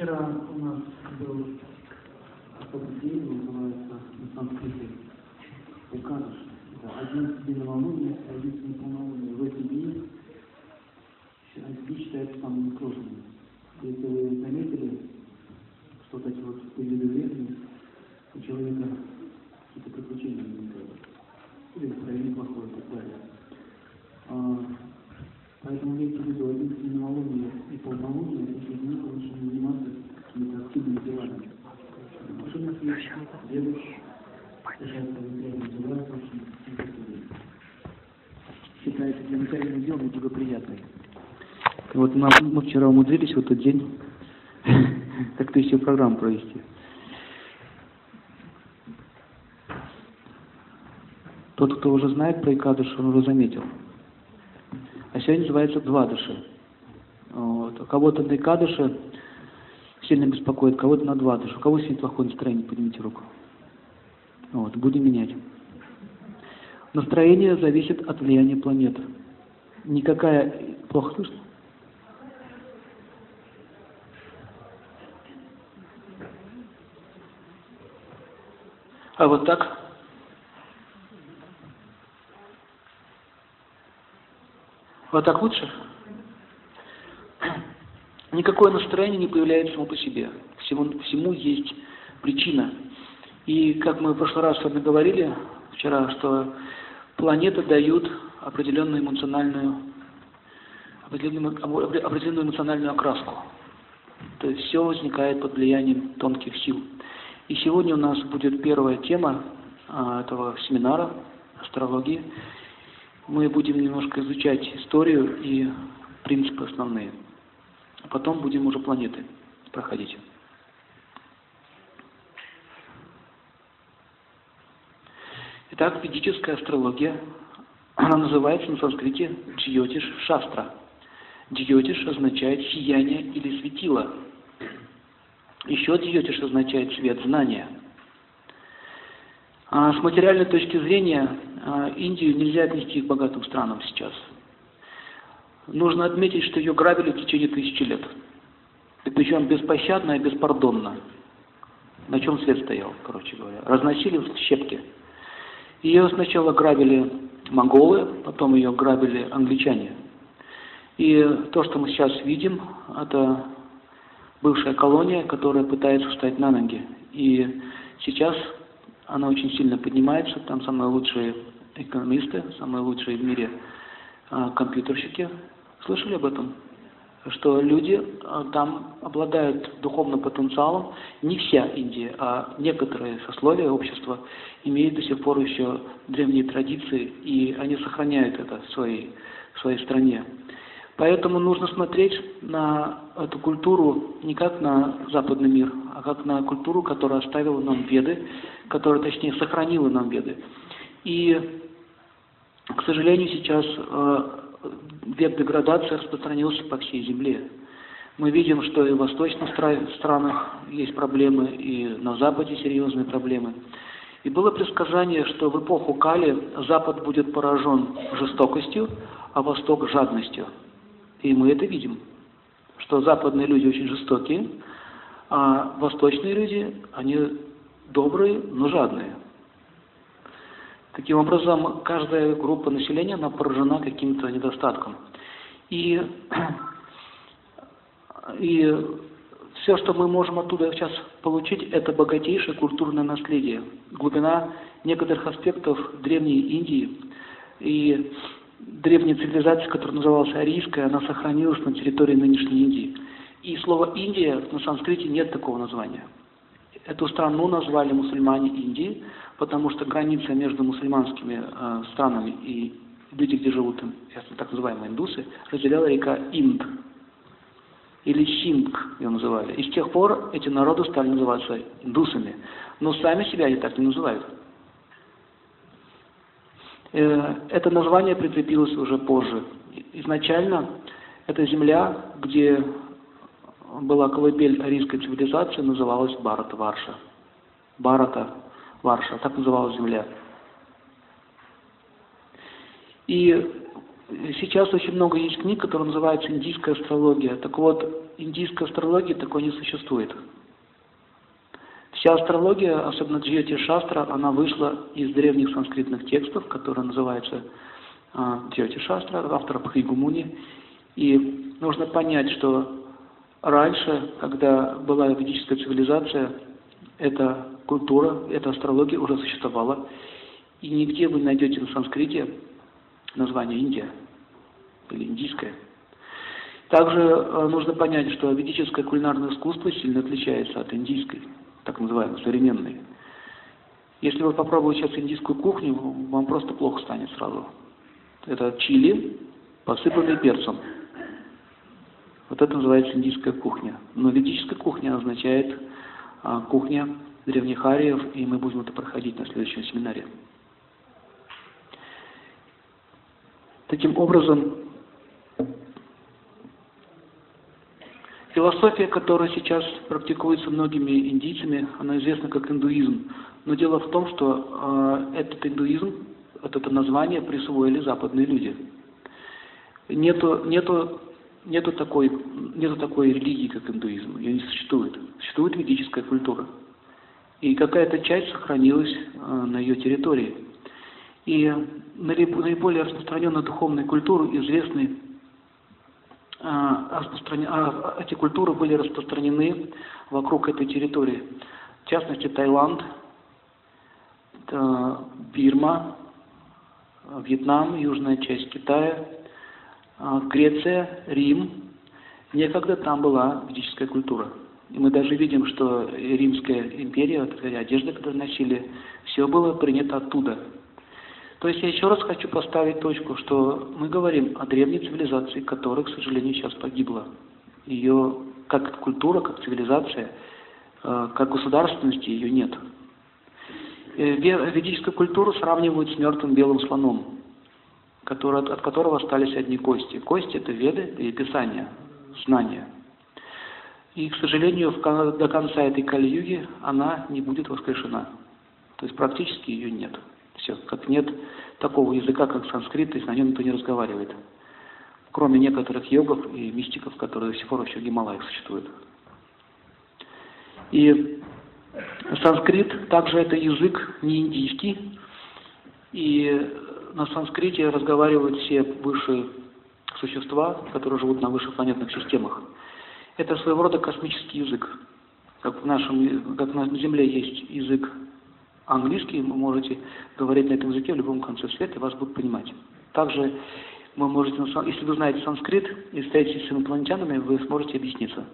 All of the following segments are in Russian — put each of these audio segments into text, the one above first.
Вчера у нас был особый день, называется на санскрите Экадыш. Да, 11 день новолуния, 11 день полнолуния. В эти дни дни считаются самыми сложными. Если вы заметили, что эти вот периоды времени у человека какие-то приключения возникают. Или настроение плохое и так далее. А, поэтому имейте в виду 11 день новолуния и полнолуния, эти дни лучше заниматься Вот нам, мы вчера умудрились в этот день как-то еще программу провести. Тот, кто уже знает про Икадыш, он уже заметил. А сегодня называется два души. Вот. Кого-то на Икадыше сильно беспокоит, кого-то на два души. У кого сегодня плохое настроение, поднимите руку. Вот, будем менять. Настроение зависит от влияния планет. Никакая... Плохо слышно? А вот так? Вот так лучше? Никакое настроение не появляется само по себе. Всему, всему есть причина. И как мы в прошлый раз с вами говорили вчера, что планеты дают определенную эмоциональную, определенную, определенную эмоциональную окраску. То есть все возникает под влиянием тонких сил. И сегодня у нас будет первая тема а, этого семинара астрологии. Мы будем немножко изучать историю и принципы основные. Потом будем уже планеты проходить. Итак, ведическая астрология, она называется на санскрите Джьотиш Шастра. Джьотиш означает сияние или светило – еще Дьотиш означает свет знания. А с материальной точки зрения а, Индию нельзя отнести к богатым странам сейчас. Нужно отметить, что ее грабили в течение тысячи лет. И причем беспощадно и беспардонно. На чем свет стоял, короче говоря. Разносили в щепки. Ее сначала грабили монголы, потом ее грабили англичане. И то, что мы сейчас видим, это бывшая колония, которая пытается встать на ноги. И сейчас она очень сильно поднимается, там самые лучшие экономисты, самые лучшие в мире а, компьютерщики. Слышали об этом? Что люди а, там обладают духовным потенциалом, не вся Индия, а некоторые сословия общества имеют до сих пор еще древние традиции, и они сохраняют это в своей, в своей стране. Поэтому нужно смотреть на эту культуру не как на западный мир, а как на культуру, которая оставила нам веды, которая, точнее, сохранила нам веды. И, к сожалению, сейчас э, век деградации распространился по всей земле. Мы видим, что и в восточных странах есть проблемы, и на Западе серьезные проблемы. И было предсказание, что в эпоху Кали Запад будет поражен жестокостью, а Восток – жадностью. И мы это видим, что западные люди очень жестокие, а восточные люди, они добрые, но жадные. Таким образом, каждая группа населения, она поражена каким-то недостатком. И, и все, что мы можем оттуда сейчас получить, это богатейшее культурное наследие, глубина некоторых аспектов древней Индии. И древняя цивилизация, которая называлась арийская, она сохранилась на территории нынешней Индии. И слово «Индия» на санскрите нет такого названия. Эту страну назвали мусульмане Индии, потому что граница между мусульманскими э, странами и люди, где живут так называемые индусы, разделяла река Инд. Или Синдг ее называли. И с тех пор эти народы стали называться индусами. Но сами себя они так не называют. Э, это название прикрепилось уже позже. Изначально эта земля, где была колыбель арийской цивилизации, называлась Барата Варша. Барата Варша, так называлась земля. И сейчас очень много есть книг, которые называются «Индийская астрология». Так вот, индийской астрологии такой не существует. Вся астрология, особенно Джьоти Шастра, она вышла из древних санскритных текстов, которые называются а, Джьоти Шастра, автора Бхригумуни. И нужно понять, что раньше, когда была ведическая цивилизация, эта культура, эта астрология уже существовала. И нигде вы найдете на санскрите название Индия или индийская. Также э, нужно понять, что ведическое кулинарное искусство сильно отличается от индийской, так называемой, современной. Если вы попробуете сейчас индийскую кухню, вам просто плохо станет сразу. Это чили, посыпанный перцем. Вот это называется индийская кухня. Но ведическая кухня означает кухня древних ариев, и мы будем это проходить на следующем семинаре. Таким образом, философия, которая сейчас практикуется многими индийцами, она известна как индуизм. Но дело в том, что э, этот индуизм, вот это название присвоили западные люди. Нету, нету, нету, такой, нету такой религии, как индуизм. Ее не существует. Существует ведическая культура. И какая-то часть сохранилась э, на ее территории. И наиболее распространенной духовной культуры известны а, а, эти культуры были распространены вокруг этой территории. В частности, Таиланд, Бирма, Вьетнам, южная часть Китая, Греция, Рим. Некогда там была ведическая культура. И мы даже видим, что Римская империя, одежда, которую носили, все было принято оттуда – то есть я еще раз хочу поставить точку, что мы говорим о древней цивилизации, которая, к сожалению, сейчас погибла. Ее как культура, как цивилизация, э, как государственности ее нет. Э, ведическую культуру сравнивают с мертвым белым слоном, который, от которого остались одни кости. Кости – это веды и писания, знания. И, к сожалению, до конца этой Кали-юги она не будет воскрешена. То есть практически ее нет. Все, как нет такого языка, как санскрит, то есть на нем никто не разговаривает. Кроме некоторых йогов и мистиков, которые до сих пор еще в Гималаях существуют. И санскрит также это язык не индийский, и на санскрите разговаривают все высшие существа, которые живут на высших планетных системах. Это своего рода космический язык. Как в нашем, как на Земле есть язык английский, вы можете говорить на этом языке в любом конце света, и вас будут понимать. Также вы можете, если вы знаете санскрит и встретитесь с инопланетянами, вы сможете объясниться.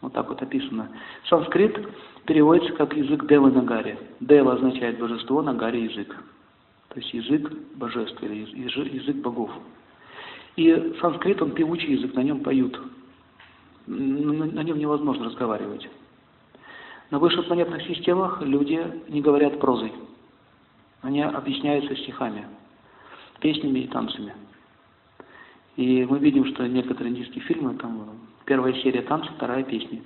Вот так вот описано. Санскрит переводится как язык Девы Нагари. Дева означает божество, Нагари язык. То есть язык божеств или язык богов. И санскрит, он певучий язык, на нем поют. На нем невозможно разговаривать. На высших планетных системах люди не говорят прозой. Они объясняются стихами, песнями и танцами. И мы видим, что некоторые индийские фильмы, там первая серия танца, вторая песня.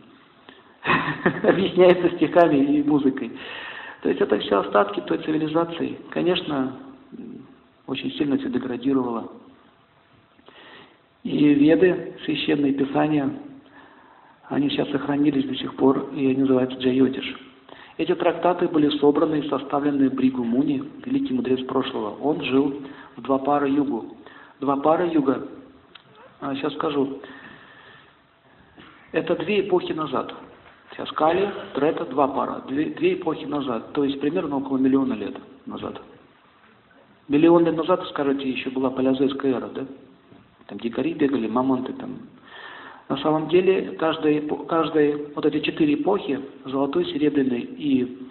Объясняется стихами и музыкой. То есть это все остатки той цивилизации. Конечно, очень сильно все деградировало. И веды, священные писания, они сейчас сохранились до сих пор, и они называются Джайотиш. Эти трактаты были собраны и составлены Бригу Муни, великий мудрец прошлого. Он жил в два пара югу. Два пара юга, а, сейчас скажу, это две эпохи назад. Сейчас Кали, Трета, два пара. Две, две эпохи назад, то есть примерно около миллиона лет назад. Миллион лет назад, скажете, еще была палеозойская эра, да? Там дикари бегали, мамонты там, на самом деле, каждая, каждая вот эти четыре эпохи, золотой, серебряный и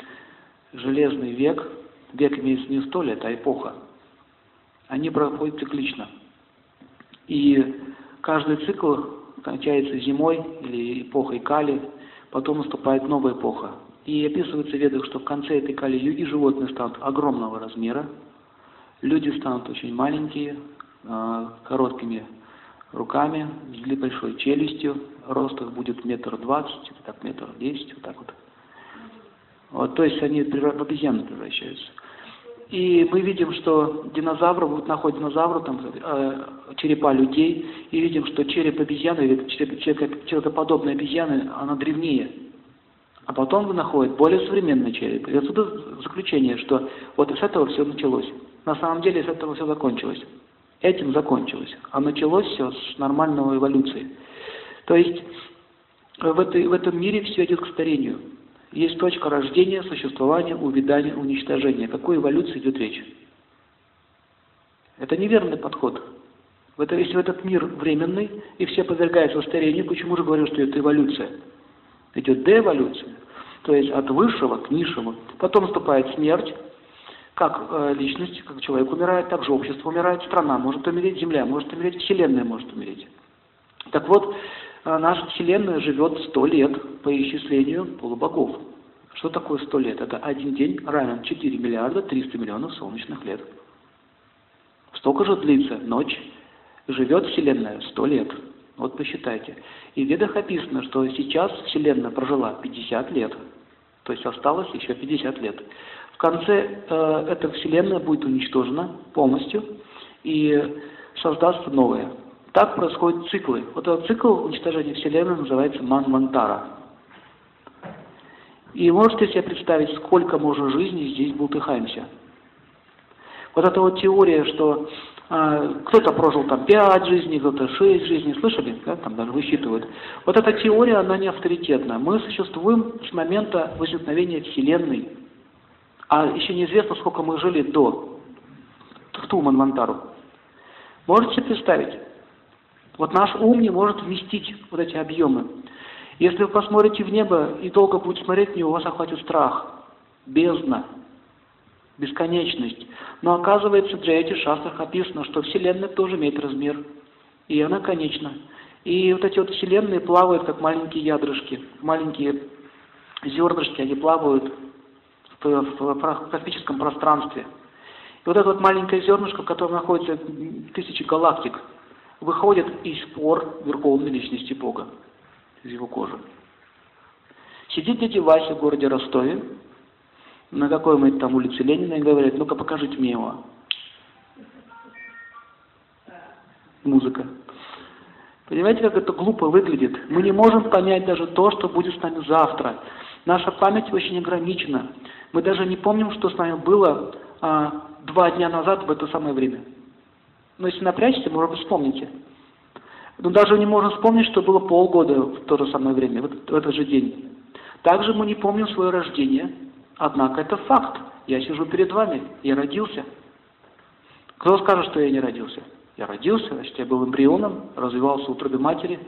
железный век, век имеется не сто лет, а эпоха, они проходят циклично. И каждый цикл кончается зимой или эпохой Кали, потом наступает новая эпоха. И описывается в ведах, что в конце этой Кали-юги животные станут огромного размера, люди станут очень маленькие, а, короткими руками, с большой челюстью, рост их будет метр двадцать, так метр десять, вот так вот. Вот, то есть они в обезьяны превращаются. И мы видим, что динозавры, вот находят динозавры, там, э, черепа людей, и видим, что череп обезьяны, или череп, человекоподобной обезьяны, она древнее. А потом вы находите более современный череп. И отсюда заключение, что вот с этого все началось. На самом деле с этого все закончилось. Этим закончилось. А началось все с нормального эволюции. То есть в, этой, в этом мире все идет к старению. Есть точка рождения, существования, увядания, уничтожения. О какой эволюции идет речь? Это неверный подход. В это, если этот мир временный, и все подвергаются старению, почему же говорю, что это эволюция? Идет деэволюция, то есть от высшего к низшему. Потом наступает смерть, как э, личность, как человек умирает, так же общество умирает, страна может умереть, Земля может умереть, Вселенная может умереть. Так вот, наша Вселенная живет сто лет по исчислению полубогов. Что такое сто лет? Это один день равен 4 миллиарда 300 миллионов солнечных лет. Столько же длится ночь. Живет Вселенная сто лет. Вот посчитайте. И в Ведах описано, что сейчас Вселенная прожила 50 лет. То есть осталось еще 50 лет. В конце э, эта Вселенная будет уничтожена полностью и создастся новая. Так происходят циклы. Вот этот цикл уничтожения Вселенной называется Манвантара. И можете себе представить, сколько можно жизни здесь бултыхаемся. Вот эта вот теория, что э, кто-то прожил там пять жизней, кто-то шесть жизней, слышали? Да? Там даже высчитывают. Вот эта теория, она не авторитетна. Мы существуем с момента возникновения Вселенной. А еще неизвестно, сколько мы жили до в ту Манвантару. Можете себе представить? Вот наш ум не может вместить вот эти объемы. Если вы посмотрите в небо и долго будете смотреть в него, вас охватит страх, бездна, бесконечность. Но оказывается, для этих шастрах описано, что Вселенная тоже имеет размер, и она конечна. И вот эти вот Вселенные плавают, как маленькие ядрышки, маленькие зернышки, они плавают в космическом пространстве. И вот это вот маленькое зернышко, в котором находится тысячи галактик, выходит из пор Верховной Личности Бога, из его кожи. Сидит дядя Вася в городе Ростове, на какой-нибудь там улице Ленина, и говорит, ну-ка покажите мне его. Музыка. Понимаете, как это глупо выглядит? Мы не можем понять даже то, что будет с нами завтра. Наша память очень ограничена. Мы даже не помним, что с нами было а, два дня назад в это самое время. Но если напрячься, может быть, вспомните. Но даже не можем вспомнить, что было полгода в то же самое время, в этот же день. Также мы не помним свое рождение, однако это факт. Я сижу перед вами, я родился. Кто скажет, что я не родился? Я родился, значит, я был эмбрионом, развивался в утробе матери.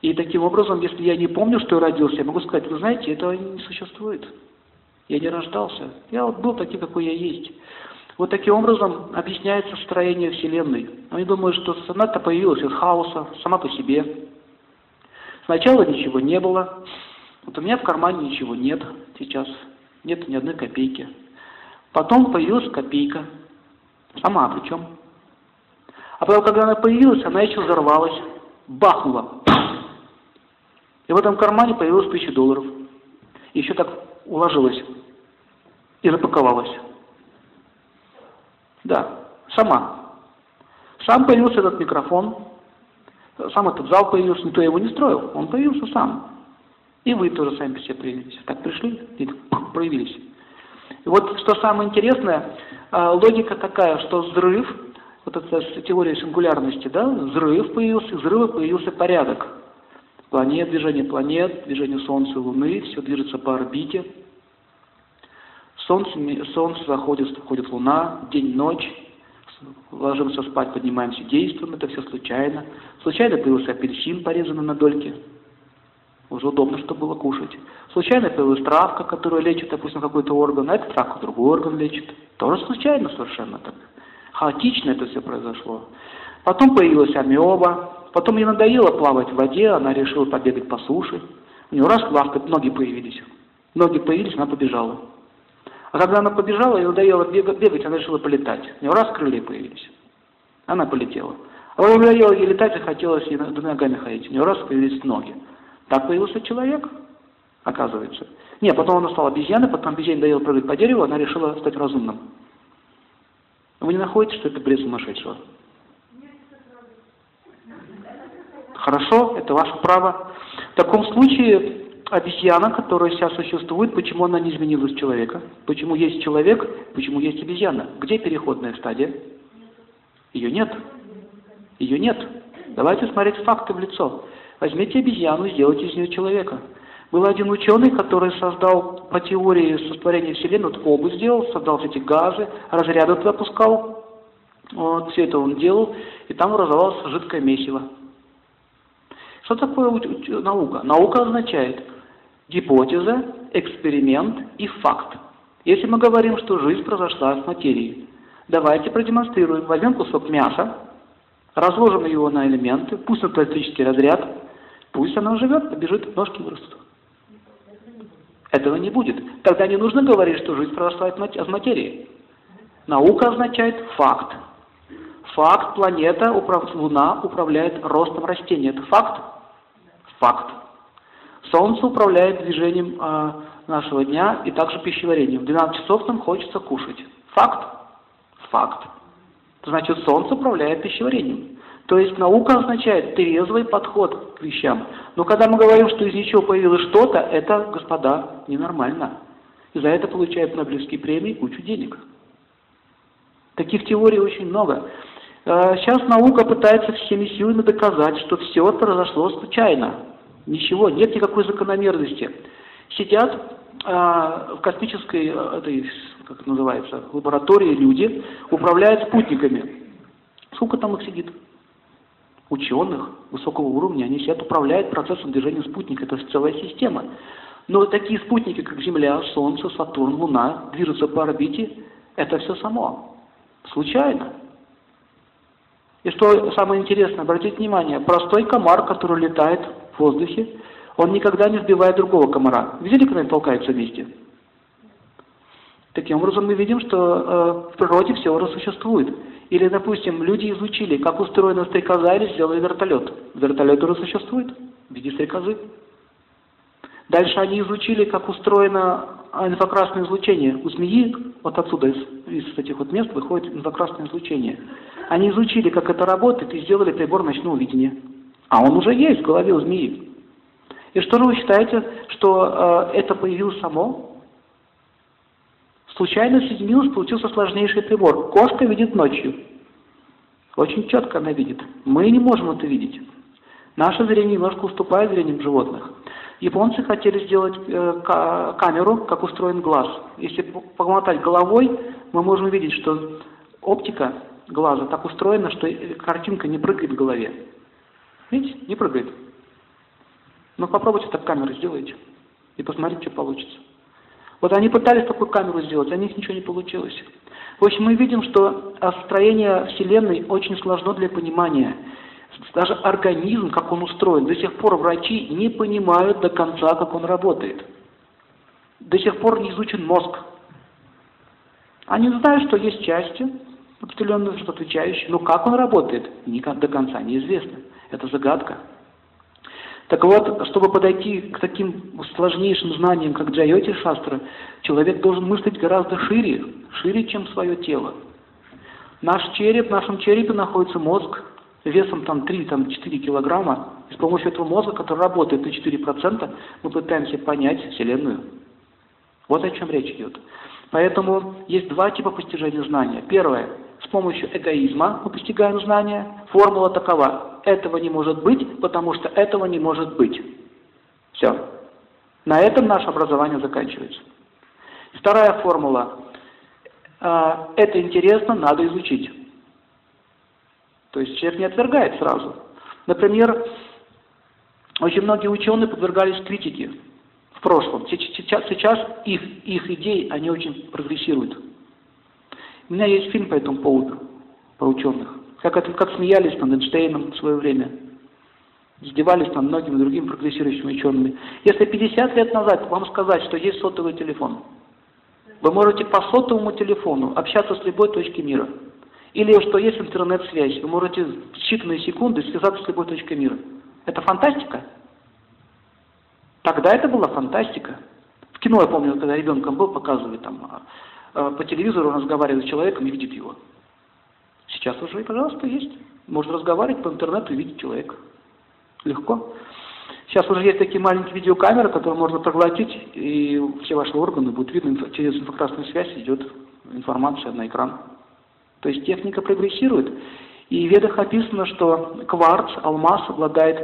И таким образом, если я не помню, что я родился, я могу сказать, вы знаете, этого не существует. Я не рождался. Я вот был таким, какой я есть. Вот таким образом объясняется строение Вселенной. Они думают, что она-то появилась из хаоса, сама по себе. Сначала ничего не было. Вот у меня в кармане ничего нет сейчас. Нет ни одной копейки. Потом появилась копейка. Сама причем. А потом, когда она появилась, она еще взорвалась. Бахнула. И в этом кармане появилось тысяча долларов. Еще так уложилась и запаковалась. Да, сама. Сам появился этот микрофон, сам этот зал появился, никто его не строил, он появился сам. И вы тоже сами себе появились. Так пришли и проявились. И вот что самое интересное, а, логика такая, что взрыв, вот эта теория сингулярности, да, взрыв появился, взрыва появился порядок. Планет, движение планет, движение Солнца и Луны, все движется по орбите. Солнце, солнце заходит, входит Луна, день, ночь, ложимся спать, поднимаемся, действуем, это все случайно. Случайно появился апельсин, порезанный на дольки, уже удобно, чтобы было кушать. Случайно появилась травка, которая лечит, допустим, какой-то орган, а эта травка другой орган лечит. Тоже случайно совершенно так. Хаотично это все произошло. Потом появилась амеба, потом ей надоело плавать в воде, она решила побегать по суше. У нее раз лавка, ноги появились. Ноги появились, она побежала. А когда она побежала, ей надоело бегать, она решила полетать. У нее раз крылья появились. Она полетела. А когда надоело ей летать, захотелось ей ногами ходить. У нее раз появились ноги. Так появился человек, оказывается. Не, потом она стала обезьяной, потом обезьяне надоело прыгать по дереву, она решила стать разумным. Вы не находите, что это бред сумасшедшего? Хорошо, это ваше право. В таком случае обезьяна, которая сейчас существует, почему она не изменилась человека? Почему есть человек, почему есть обезьяна? Где переходная стадия? Ее нет. Ее нет. Давайте смотреть факты в лицо. Возьмите обезьяну и сделайте из нее человека. Был один ученый, который создал по теории сотворения Вселенной, вот обувь сделал, создал эти газы, разряды туда пускал. Вот, все это он делал, и там образовалось жидкое месиво. Что такое наука? Наука означает гипотеза, эксперимент и факт. Если мы говорим, что жизнь произошла с материи, давайте продемонстрируем. Возьмем кусок мяса, разложим его на элементы, пусть это электрический разряд, пусть она живет, побежит, ножки вырастут. Этого не будет. Тогда не нужно говорить, что жизнь произошла от материи. Наука означает факт. Факт, планета. Луна управляет ростом растений. Это факт? Факт. Солнце управляет движением э, нашего дня и также пищеварением. В 12 часов нам хочется кушать. Факт? Факт. Значит, Солнце управляет пищеварением. То есть наука означает трезвый подход к вещам. Но когда мы говорим, что из ничего появилось что-то, это, господа, ненормально. И за это получают Нобелевские премии кучу денег. Таких теорий очень много. Э, сейчас наука пытается всеми силами доказать, что все произошло случайно. Ничего, нет никакой закономерности. Сидят э, в космической, э, этой, как это называется, лаборатории люди, управляют спутниками. Сколько там их сидит? Ученых высокого уровня, они сидят, управляют процессом движения спутника. Это целая система. Но такие спутники, как Земля, Солнце, Сатурн, Луна, движутся по орбите, это все само. Случайно. И что самое интересное, обратите внимание, простой комар, который летает в воздухе, он никогда не сбивает другого комара. Видели, когда они толкаются вместе? Таким образом, мы видим, что э, в природе все уже существует. Или, допустим, люди изучили, как устроена стрекоза, или сделали вертолет. Вертолет уже существует в виде стрекозы. Дальше они изучили, как устроено инфракрасное излучение. У змеи, вот отсюда, из, из этих вот мест, выходит инфракрасное излучение. Они изучили, как это работает, и сделали прибор ночного видения. А он уже есть в голове у змеи. И что же вы считаете, что э, это появилось само? Случайно соединилось, получился сложнейший прибор. Кошка видит ночью. Очень четко она видит. Мы не можем это видеть. Наше зрение немножко уступает зрением животных. Японцы хотели сделать э, камеру, как устроен глаз. Если помотать головой, мы можем увидеть, что оптика глаза так устроена, что картинка не прыгает в голове. Видите? Не прыгает. Но попробуйте так камеру сделайте и посмотрите, что получится. Вот они пытались такую камеру сделать, а у них ничего не получилось. В общем, мы видим, что строение Вселенной очень сложно для понимания даже организм, как он устроен, до сих пор врачи не понимают до конца, как он работает. До сих пор не изучен мозг. Они знают, что есть части, определенные, что отвечающие, но как он работает, до конца неизвестно. Это загадка. Так вот, чтобы подойти к таким сложнейшим знаниям, как Джайоти Шастра, человек должен мыслить гораздо шире, шире, чем свое тело. Наш череп, в нашем черепе находится мозг, весом там 3-4 килограмма, и с помощью этого мозга, который работает на 4%, мы пытаемся понять Вселенную. Вот о чем речь идет. Поэтому есть два типа постижения знания. Первое. С помощью эгоизма мы постигаем знания. Формула такова. Этого не может быть, потому что этого не может быть. Все. На этом наше образование заканчивается. Вторая формула. А, это интересно, надо изучить. То есть человек не отвергает сразу. Например, очень многие ученые подвергались критике в прошлом. Сейчас, сейчас их, их идеи, они очень прогрессируют. У меня есть фильм по этому поводу, по ученых. Как, это, как смеялись над Эйнштейном в свое время. Издевались над многими другими прогрессирующими учеными. Если 50 лет назад вам сказать, что есть сотовый телефон, вы можете по сотовому телефону общаться с любой точки мира – или что есть интернет-связь, вы можете в считанные секунды связаться с любой точкой мира. Это фантастика? Тогда это была фантастика. В кино, я помню, когда ребенком был, показывали там, а, а, по телевизору он с человеком и видит его. Сейчас уже, пожалуйста, есть. Можно разговаривать по интернету и видеть человека. Легко. Сейчас уже есть такие маленькие видеокамеры, которые можно проглотить, и все ваши органы будут видны, через инфракрасную связь идет информация на экран. То есть техника прогрессирует. И в ведах описано, что кварц, алмаз обладает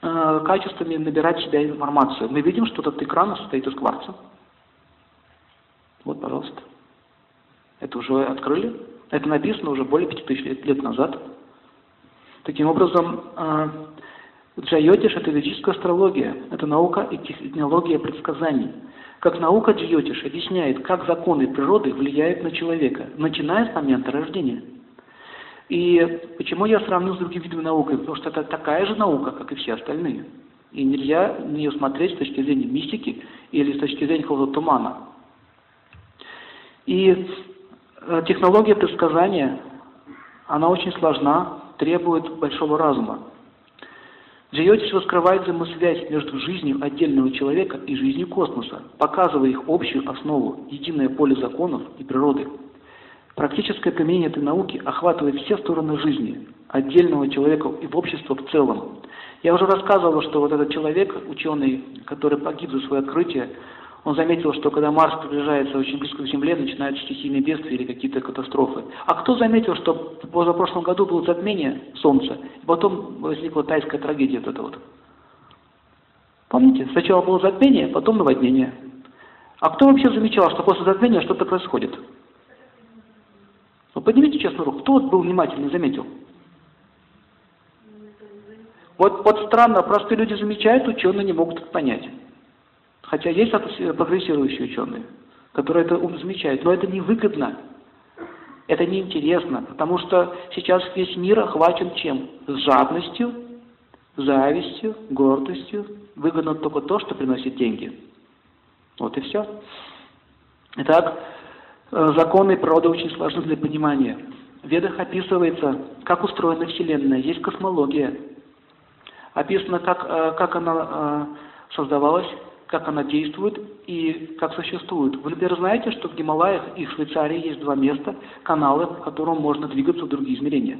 э, качествами набирать в себя информацию. Мы видим, что этот экран состоит из кварца. Вот, пожалуйста. Это уже открыли. Это написано уже более 5000 лет, назад. Таким образом, э, Джайотиш – это ведическая астрология, это наука и технология предсказаний. Как наука Джайотиш объясняет, как законы природы влияют на человека, начиная с момента рождения. И почему я сравню с другими видами науки? Потому что это такая же наука, как и все остальные. И нельзя на нее смотреть с точки зрения мистики или с точки зрения какого-то тумана. И технология предсказания, она очень сложна, требует большого разума. Джайотиш раскрывает взаимосвязь между жизнью отдельного человека и жизнью космоса, показывая их общую основу, единое поле законов и природы. Практическое применение этой науки охватывает все стороны жизни, отдельного человека и в общество в целом. Я уже рассказывал, что вот этот человек, ученый, который погиб за свое открытие, он заметил, что когда Марс приближается очень близко к Земле, начинаются стихийные бедствия или какие-то катастрофы. А кто заметил, что в позапрошлом году было затмение Солнца, и потом возникла тайская трагедия вот эта вот? Помните? Сначала было затмение, потом наводнение. А кто вообще замечал, что после затмения что-то происходит? Ну, поднимите честно руку. Кто вот был внимательный, заметил? Вот, вот странно, простые люди замечают, ученые не могут это понять. Хотя есть прогрессирующие ученые, которые это ум замечают, но это невыгодно, это неинтересно, потому что сейчас весь мир охвачен чем? Жадностью, завистью, гордостью. Выгодно только то, что приносит деньги. Вот и все. Итак, э, законы природы очень сложны для понимания. В ведах описывается, как устроена Вселенная, есть космология. Описано, как, э, как она э, создавалась, как она действует и как существует. Вы, например, знаете, что в Гималаях и в Швейцарии есть два места, каналы, по которым можно двигаться в другие измерения.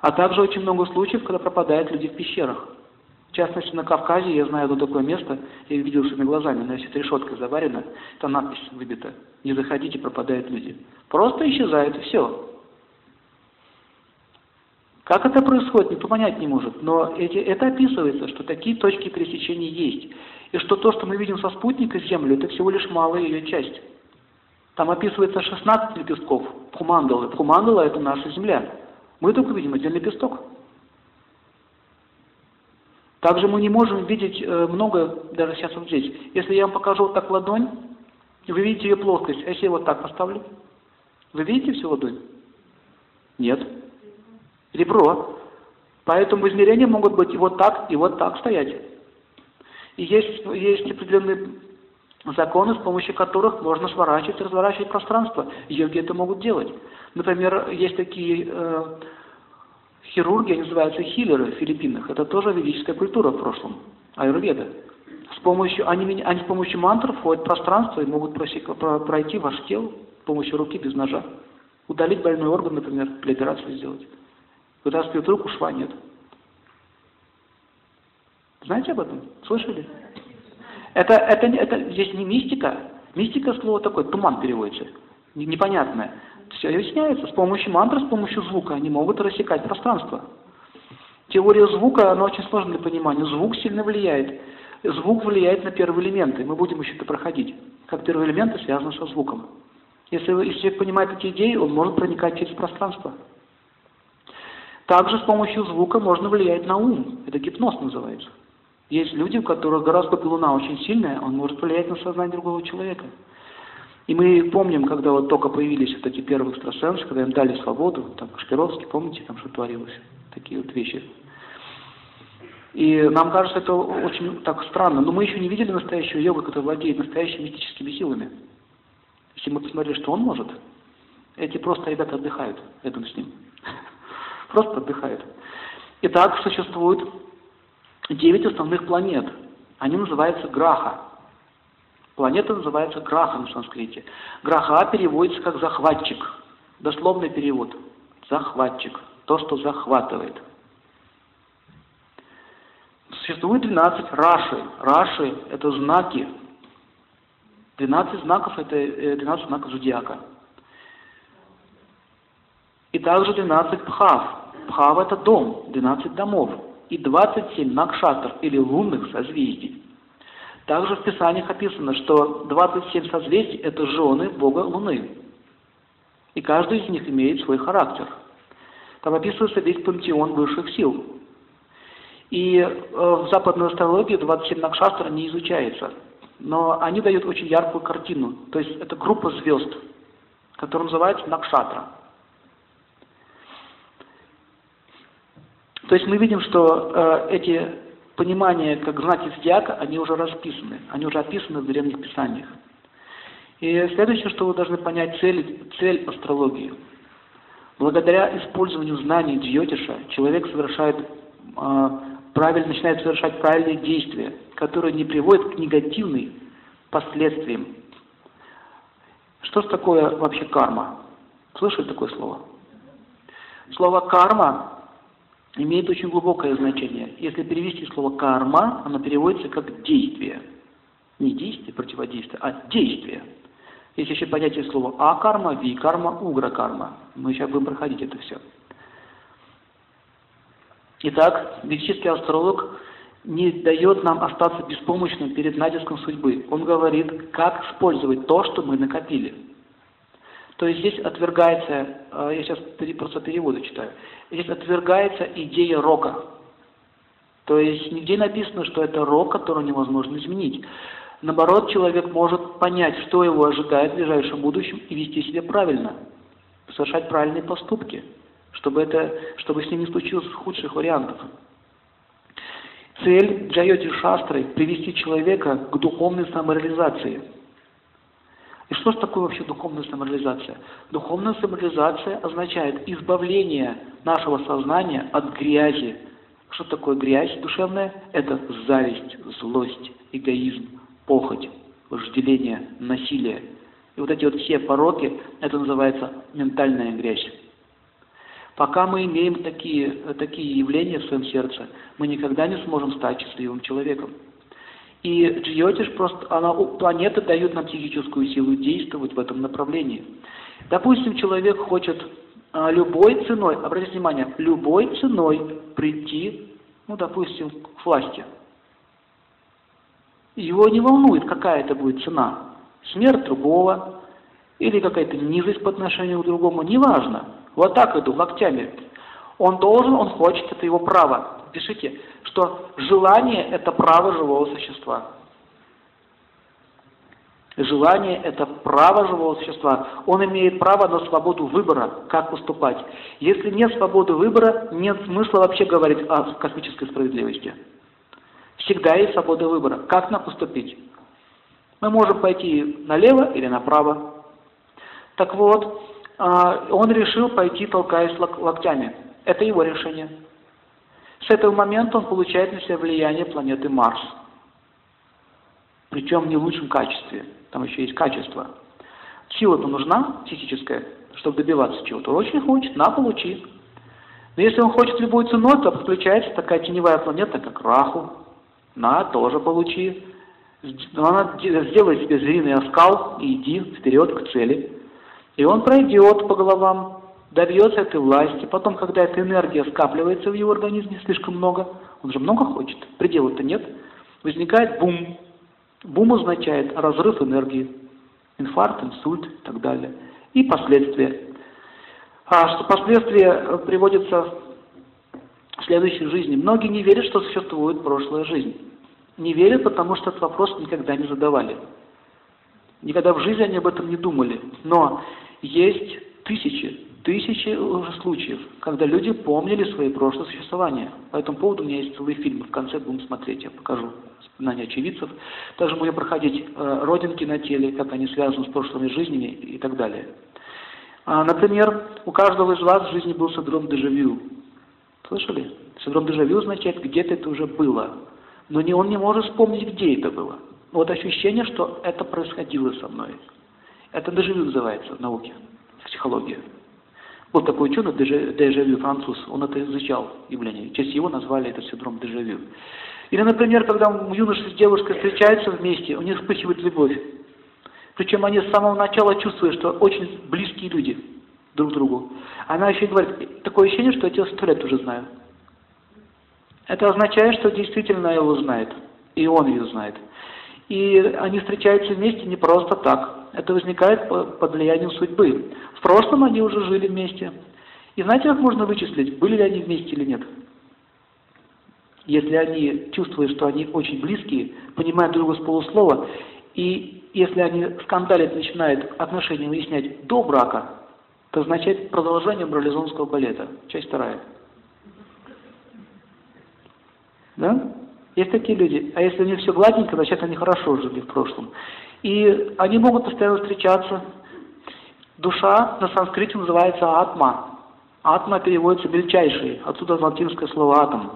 А также очень много случаев, когда пропадают люди в пещерах. В частности, на Кавказе я знаю одно такое место, я видел своими глазами, на есть решеткой заварено, там надпись выбита. Не заходите, пропадают люди. Просто исчезают, и все. Как это происходит, никто понять не может, но эти, это описывается, что такие точки пересечения есть. И что то, что мы видим со спутника Землю, это всего лишь малая ее часть. Там описывается 16 лепестков Пхумандалы. Пхумандала – это наша Земля. Мы только видим один лепесток. Также мы не можем видеть э, много, даже сейчас вот здесь. Если я вам покажу вот так ладонь, вы видите ее плоскость. А если я вот так поставлю? Вы видите всю ладонь? Нет ребро. Поэтому измерения могут быть и вот так, и вот так стоять. И есть, есть определенные законы, с помощью которых можно сворачивать и разворачивать пространство. Йоги это могут делать. Например, есть такие э, хирурги, они называются хиллеры в Филиппинах. Это тоже ведическая культура в прошлом, аюрведа. С помощью, они, они с помощью мантр входят в пространство и могут пройти ваш тело с помощью руки без ножа. Удалить больной орган, например, для операции сделать. Вытаскивает руку, шва нет. Знаете об этом? Слышали? Это, это, это здесь не мистика. Мистика слово такое, туман переводится. Непонятное. Все объясняется. С помощью мантры, с помощью звука они могут рассекать пространство. Теория звука, она очень сложна для понимания. Звук сильно влияет. Звук влияет на первые элементы. Мы будем еще это проходить. Как первые элементы связаны со звуком. Если, если человек понимает эти идеи, он может проникать через пространство. Также с помощью звука можно влиять на ум. Это гипноз называется. Есть люди, у которых гороскоп Луна очень сильная, он может влиять на сознание другого человека. И мы помним, когда вот только появились вот эти первые экстрасенсы, когда им дали свободу, там Кашпировский, помните, там что творилось, такие вот вещи. И нам кажется это очень так странно, но мы еще не видели настоящего йога, который владеет настоящими мистическими силами. Если мы посмотрели, что он может, эти просто ребята отдыхают рядом с ним просто отдыхает. Итак, существует девять основных планет. Они называются Граха. Планета называется Граха на санскрите. Граха переводится как захватчик. Дословный перевод. Захватчик. То, что захватывает. Существует 12 раши. Раши – это знаки. 12 знаков – это 12 э, знаков зодиака. И также 12 пхав. Пхав – это дом, 12 домов. И 27 накшатр, или лунных созвездий. Также в Писаниях описано, что 27 созвездий – это жены Бога Луны. И каждый из них имеет свой характер. Там описывается весь пантеон высших сил. И э, в западной астрологии 27 накшастра не изучается. Но они дают очень яркую картину. То есть это группа звезд, которая называется накшатра. То есть мы видим, что э, эти понимания, как знаки зодиака, они уже расписаны, они уже описаны в древних писаниях. И следующее, что вы должны понять, цель, цель астрологии. Благодаря использованию знаний Джьотиша человек совершает, э, правильно, начинает совершать правильные действия, которые не приводят к негативным последствиям. Что такое вообще карма? Слышали такое слово? Слово карма имеет очень глубокое значение. Если перевести слово карма, оно переводится как действие. Не действие, противодействие, а действие. Есть еще понятие слова а-карма, ви-карма, угра-карма. Мы сейчас будем проходить это все. Итак, ведический астролог не дает нам остаться беспомощным перед натиском судьбы. Он говорит, как использовать то, что мы накопили. То есть здесь отвергается, э, я сейчас просто переводы читаю, здесь отвергается идея рока. То есть нигде написано, что это рок, который невозможно изменить. Наоборот, человек может понять, что его ожидает в ближайшем будущем и вести себя правильно, совершать правильные поступки, чтобы, это, чтобы с ним не случилось худших вариантов. Цель Джайоти Шастры – привести человека к духовной самореализации – и что же такое вообще духовная самореализация? Духовная самореализация означает избавление нашего сознания от грязи. Что такое грязь душевная? Это зависть, злость, эгоизм, похоть, вожделение, насилие. И вот эти вот все пороки, это называется ментальная грязь. Пока мы имеем такие, такие явления в своем сердце, мы никогда не сможем стать счастливым человеком. И Джиотиш просто, она, планеты дают нам психическую силу действовать в этом направлении. Допустим, человек хочет а, любой ценой, обратите внимание, любой ценой прийти, ну, допустим, к власти. Его не волнует, какая это будет цена. Смерть другого или какая-то низость по отношению к другому, неважно. Вот так иду, локтями. Он должен, он хочет, это его право. Пишите, что желание – это право живого существа. Желание – это право живого существа. Он имеет право на свободу выбора, как поступать. Если нет свободы выбора, нет смысла вообще говорить о космической справедливости. Всегда есть свобода выбора. Как нам поступить? Мы можем пойти налево или направо. Так вот, а, он решил пойти, толкаясь локтями. Это его решение. С этого момента он получает на себя влияние планеты Марс. Причем не в лучшем качестве. Там еще есть качество. Сила-то нужна, психическая, чтобы добиваться чего-то. Очень хочет, на, получи. Но если он хочет любой ценой, то подключается такая теневая планета, как Раху. На, тоже получи. Она сделает себе звериный оскал и иди вперед к цели. И он пройдет по головам добьется этой власти, потом, когда эта энергия скапливается в его организме слишком много, он же много хочет, предела-то нет, возникает бум. Бум означает разрыв энергии, инфаркт, инсульт и так далее. И последствия. А что последствия приводятся в следующей жизни. Многие не верят, что существует прошлая жизнь. Не верят, потому что этот вопрос никогда не задавали. Никогда в жизни они об этом не думали. Но есть тысячи, тысячи уже случаев, когда люди помнили свои прошлые существования. По этому поводу у меня есть целый фильм, в конце будем смотреть, я покажу воспоминания очевидцев. Также будем проходить э, родинки на теле, как они связаны с прошлыми жизнями и так далее. А, например, у каждого из вас в жизни был синдром дежавю. Слышали? Синдром дежавю означает, где-то это уже было. Но не, он не может вспомнить, где это было. Вот ощущение, что это происходило со мной. Это дежавю называется в науке, в психологии. Был такой ученый, дежавю, француз, он это изучал явление. В честь его назвали это синдром дежавю. Или, например, когда юноша с девушкой встречаются вместе, у них вспыхивает любовь. Причем они с самого начала чувствуют, что очень близкие люди друг другу. Она еще говорит, такое ощущение, что я тебя сто лет уже знаю. Это означает, что действительно его знает, и он ее знает. И они встречаются вместе не просто так. Это возникает под влиянием судьбы. В прошлом они уже жили вместе. И знаете, как можно вычислить, были ли они вместе или нет? Если они чувствуют, что они очень близкие, понимают друг друга с полуслова, и если они скандалят, начинают отношения выяснять до брака, это означает продолжение брализонского балета. Часть вторая. Да? Есть такие люди. А если у них все гладенько, значит они хорошо жили в прошлом. И они могут постоянно встречаться. Душа на санскрите называется атма. Атма переводится мельчайший, отсюда латинское слово атом.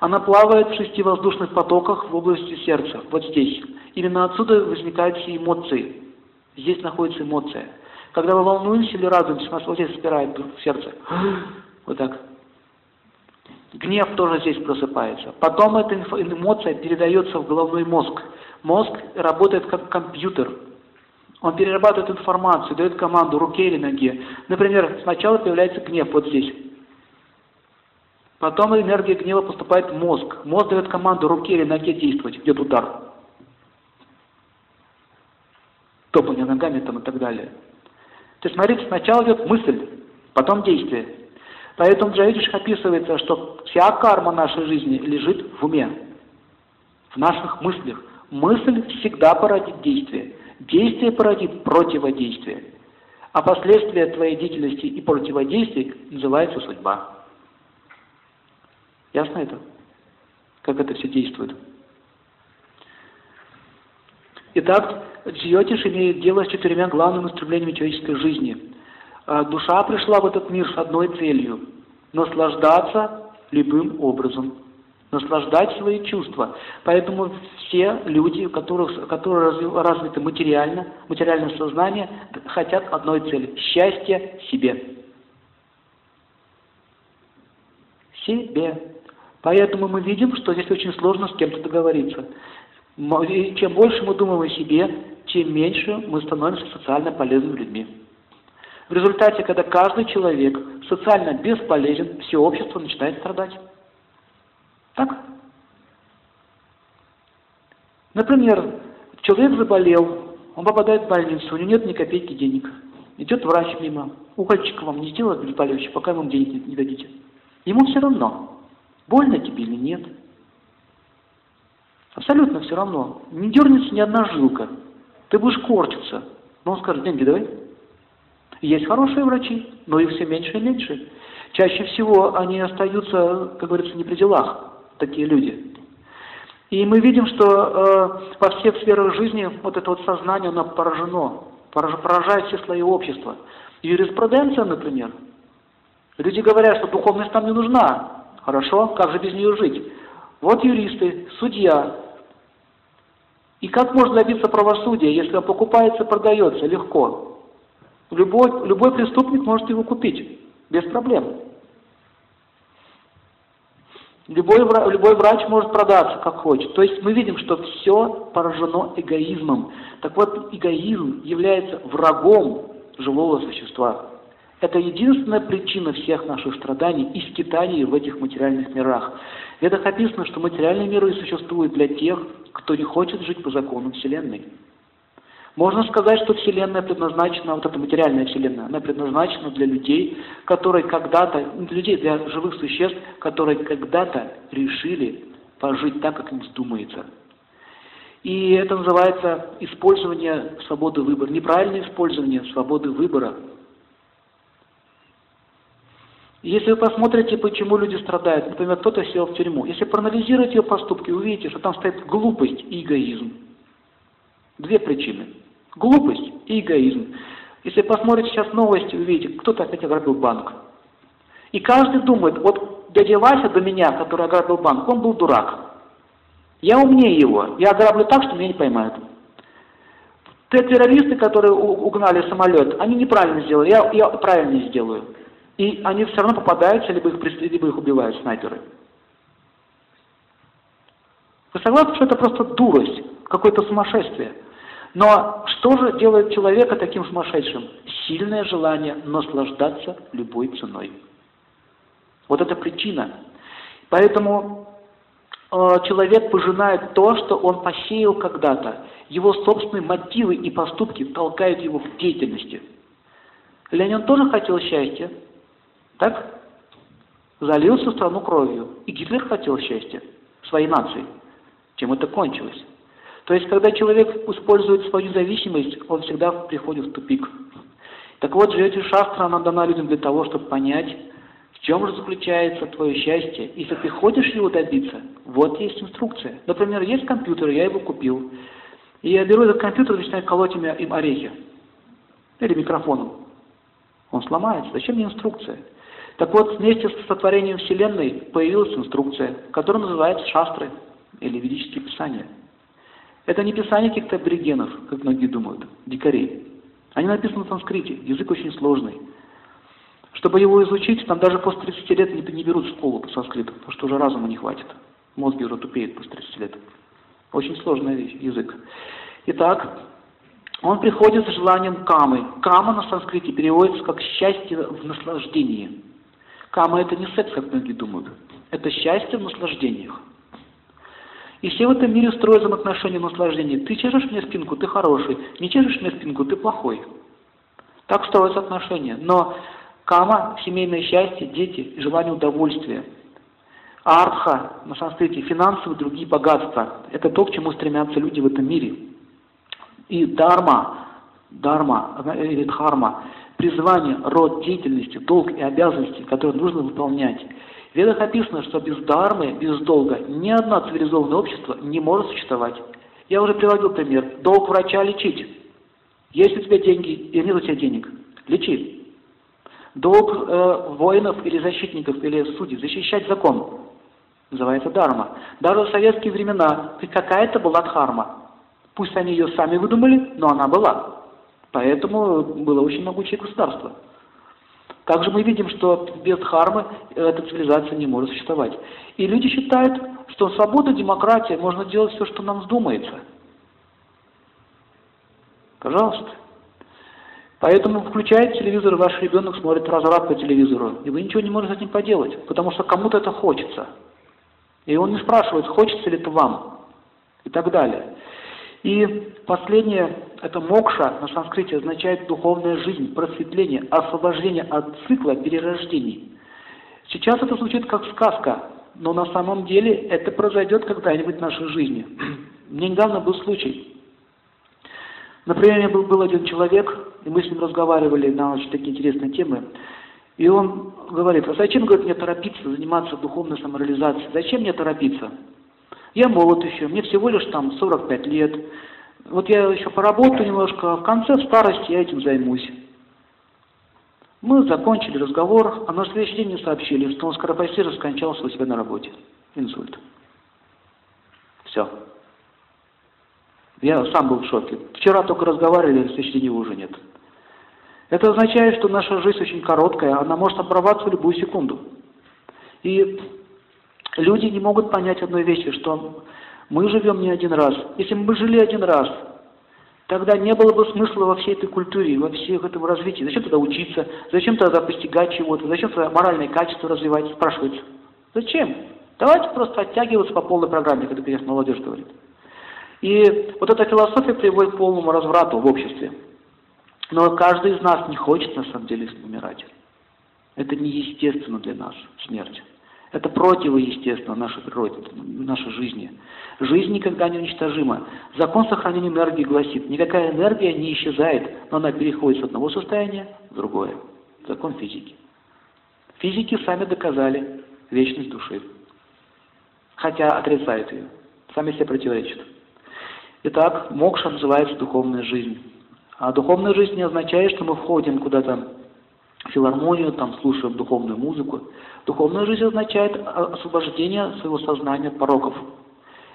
Она плавает в шести воздушных потоках в области сердца, вот здесь. Именно отсюда возникают все эмоции. Здесь находится эмоция. Когда мы волнуемся или радуемся, нас вот здесь спирает сердце. Вот так. Гнев тоже здесь просыпается. Потом эта эмоция передается в головной мозг. Мозг работает как компьютер. Он перерабатывает информацию, дает команду руке или ноге. Например, сначала появляется гнев вот здесь. Потом энергия гнева поступает в мозг. Мозг дает команду руке или ноге действовать, идет удар. Топание ногами там и так далее. То есть, смотрите, сначала идет мысль, потом действие. Поэтому в описывается, что вся карма нашей жизни лежит в уме, в наших мыслях. Мысль всегда породит действие. Действие породит противодействие. А последствия твоей деятельности и противодействия называется судьба. Ясно это? Как это все действует? Итак, Джиотиш имеет дело с четырьмя главными устремлениями человеческой жизни. А душа пришла в этот мир с одной целью – наслаждаться любым образом, наслаждать свои чувства. Поэтому все люди, у которых, которые развиты материально, материальное сознание, хотят одной цели – счастья себе. Себе. Поэтому мы видим, что здесь очень сложно с кем-то договориться. чем больше мы думаем о себе, тем меньше мы становимся социально полезными людьми. В результате, когда каждый человек социально бесполезен, все общество начинает страдать. Так? Например, человек заболел, он попадает в больницу, у него нет ни копейки денег. Идет врач мимо, укольчик вам не сделает бесполезно, пока вам денег не дадите. Ему все равно, больно тебе или нет. Абсолютно все равно. Не дернется ни одна жилка. Ты будешь корчиться. Но он скажет, деньги давай. Есть хорошие врачи, но их все меньше и меньше. Чаще всего они остаются, как говорится, не при делах, такие люди. И мы видим, что э, во всех сферах жизни вот это вот сознание, оно поражено, поражает все слои общества. Юриспруденция, например. Люди говорят, что духовность нам не нужна. Хорошо, как же без нее жить? Вот юристы, судья. И как можно добиться правосудия, если он покупается, продается легко? Любой, любой преступник может его купить, без проблем. Любой, любой врач может продаться, как хочет. То есть мы видим, что все поражено эгоизмом. Так вот, эгоизм является врагом живого существа. Это единственная причина всех наших страданий и скитаний в этих материальных мирах. В описано, что материальные миры существуют для тех, кто не хочет жить по законам Вселенной. Можно сказать, что Вселенная предназначена, вот эта материальная Вселенная, она предназначена для людей, которые когда-то, для людей, для живых существ, которые когда-то решили пожить так, как им вздумается. И это называется использование свободы выбора, неправильное использование свободы выбора. Если вы посмотрите, почему люди страдают, например, кто-то сел в тюрьму, если проанализировать ее поступки, увидите, что там стоит глупость и эгоизм. Две причины. Глупость и эгоизм. Если посмотрите сейчас новости, увидите, кто-то опять ограбил банк. И каждый думает, вот дядя Вася до меня, который ограбил банк, он был дурак. Я умнее его. Я ограблю так, что меня не поймают. Те террористы, которые угнали самолет, они неправильно сделали, я, я правильно сделаю. И они все равно попадаются, либо их, либо их убивают снайперы. Вы согласны, что это просто дурость, какое-то сумасшествие? Но что же делает человека таким сумасшедшим? Сильное желание наслаждаться любой ценой. Вот это причина. Поэтому э, человек пожинает то, что он посеял когда-то. Его собственные мотивы и поступки толкают его к деятельности. Ленин тоже хотел счастья, так? Залил всю страну кровью. И Гитлер хотел счастья своей нации. Чем это кончилось? То есть, когда человек использует свою зависимость, он всегда приходит в тупик. Так вот, живете шастра, она дана людям для того, чтобы понять, в чем же заключается твое счастье? Если ты хочешь его добиться, вот есть инструкция. Например, есть компьютер, я его купил. И я беру этот компьютер и начинаю колоть им орехи. Или микрофоном. Он сломается. Зачем мне инструкция? Так вот, вместе с сотворением Вселенной появилась инструкция, которая называется шастры или ведические писания. Это не писание каких-то аборигенов, как многие думают, дикарей. Они написаны на санскрите, язык очень сложный. Чтобы его изучить, там даже после 30 лет не, не берут в школу по санскриту, потому что уже разума не хватит. Мозги уже тупеют после 30 лет. Очень сложный язык. Итак, он приходит с желанием камы. Кама на санскрите переводится как счастье в наслаждении. Кама это не секс, как многие думают. Это счастье в наслаждениях. И все в этом мире строят взаимоотношения наслаждения. Ты чешешь мне спинку, ты хороший. Не чешешь мне спинку, ты плохой. Так строятся отношения. Но Кама – семейное счастье, дети, желание удовольствия. Артха на санскрите – финансовые другие богатства. Это то, к чему стремятся люди в этом мире. И дарма, дарма или дхарма – призвание, род деятельности, долг и обязанности, которые нужно выполнять. В ведах описано, что без дармы, без долга ни одно цивилизованное общество не может существовать. Я уже приводил пример. Долг врача – лечить. Есть у тебя деньги или нет у тебя денег? Лечи. Долг э, воинов или защитников или судей – защищать закон. Называется дарма. Даже в советские времена какая-то была дхарма. Пусть они ее сами выдумали, но она была. Поэтому было очень могучее государство. Также мы видим, что без дхармы эта цивилизация не может существовать. И люди считают, что свобода, демократия, можно делать все, что нам вздумается. Пожалуйста. Поэтому включает телевизор, ваш ребенок смотрит разврат по телевизору, и вы ничего не можете с этим поделать, потому что кому-то это хочется. И он не спрашивает, хочется ли это вам, и так далее. И последнее, это мокша на санскрите означает духовная жизнь, просветление, освобождение от цикла перерождений. Сейчас это звучит как сказка, но на самом деле это произойдет когда-нибудь в нашей жизни. Мне недавно был случай. Например, у меня был, был один человек, и мы с ним разговаривали на очень такие интересные темы. И он говорит, а зачем, говорит, мне торопиться, заниматься духовной самореализацией? Зачем мне торопиться? Я молод еще, мне всего лишь там 45 лет. Вот я еще поработаю немножко, а в конце, в старости я этим займусь. Мы закончили разговор, а на следующий день мне сообщили, что он скоропостижно скончался у себя на работе. Инсульт. Все. Я сам был в шоке. Вчера только разговаривали, а следующий день его уже нет. Это означает, что наша жизнь очень короткая, она может оборваться в любую секунду. И люди не могут понять одной вещи, что мы живем не один раз. Если бы мы жили один раз, тогда не было бы смысла во всей этой культуре, во всех этом развитии. Зачем тогда учиться? Зачем тогда постигать чего-то? Зачем тогда моральные качества развивать? Спрашивается. Зачем? Давайте просто оттягиваться по полной программе, как это, молодежь говорит. И вот эта философия приводит к полному разврату в обществе. Но каждый из нас не хочет на самом деле умирать. Это неестественно для нас, смерть. Это противоестественно нашей природе, нашей жизни. Жизнь никогда не уничтожима. Закон сохранения энергии гласит, никакая энергия не исчезает, но она переходит с одного состояния в другое. Закон физики. Физики сами доказали вечность души. Хотя отрицают ее. Сами себе противоречат. Итак, мокша называется духовная жизнь. А духовная жизнь не означает, что мы входим куда-то филармонию, там слушаем духовную музыку. Духовная жизнь означает освобождение своего сознания от пороков.